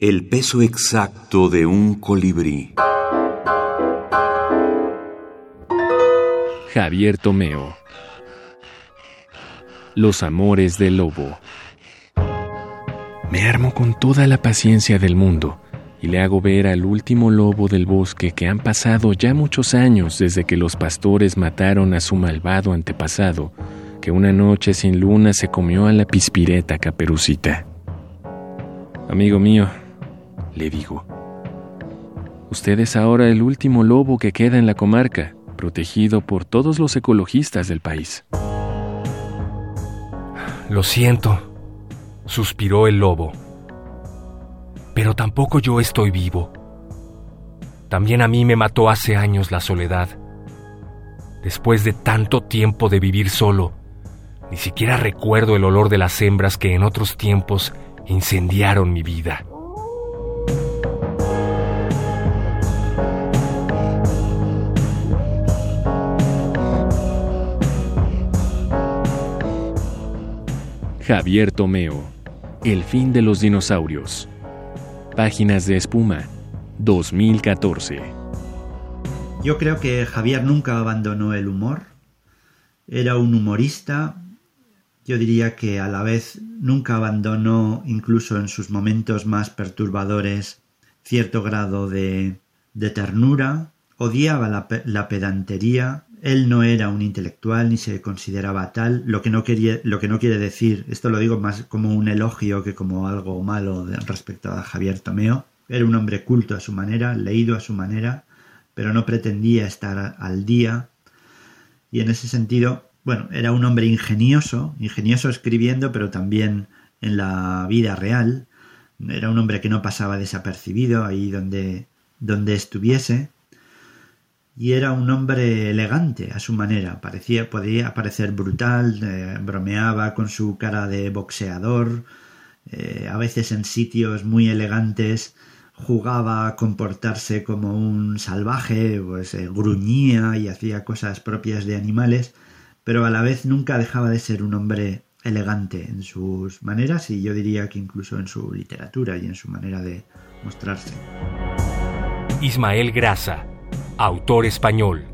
El peso exacto de un colibrí. Javier Tomeo. Los amores del lobo. Me armo con toda la paciencia del mundo y le hago ver al último lobo del bosque que han pasado ya muchos años desde que los pastores mataron a su malvado antepasado, que una noche sin luna se comió a la pispireta caperucita. Amigo mío, le digo, usted es ahora el último lobo que queda en la comarca, protegido por todos los ecologistas del país. Lo siento, suspiró el lobo pero tampoco yo estoy vivo. También a mí me mató hace años la soledad. Después de tanto tiempo de vivir solo, ni siquiera recuerdo el olor de las hembras que en otros tiempos incendiaron mi vida. Javier Tomeo, El fin de los dinosaurios. Páginas de espuma, 2014. Yo creo que Javier nunca abandonó el humor. Era un humorista. Yo diría que a la vez nunca abandonó, incluso en sus momentos más perturbadores, cierto grado de, de ternura. Odiaba la, la pedantería, él no era un intelectual ni se consideraba tal, lo que no, lo que no quiere decir, esto lo digo más como un elogio que como algo malo respecto a Javier Tomeo, era un hombre culto a su manera, leído a su manera, pero no pretendía estar al día. Y en ese sentido, bueno, era un hombre ingenioso, ingenioso escribiendo, pero también en la vida real, era un hombre que no pasaba desapercibido ahí donde, donde estuviese, y era un hombre elegante a su manera. Parecía, podía parecer brutal, eh, bromeaba con su cara de boxeador, eh, a veces en sitios muy elegantes jugaba a comportarse como un salvaje, pues eh, gruñía y hacía cosas propias de animales, pero a la vez nunca dejaba de ser un hombre elegante en sus maneras y yo diría que incluso en su literatura y en su manera de mostrarse. Ismael Grasa autor español.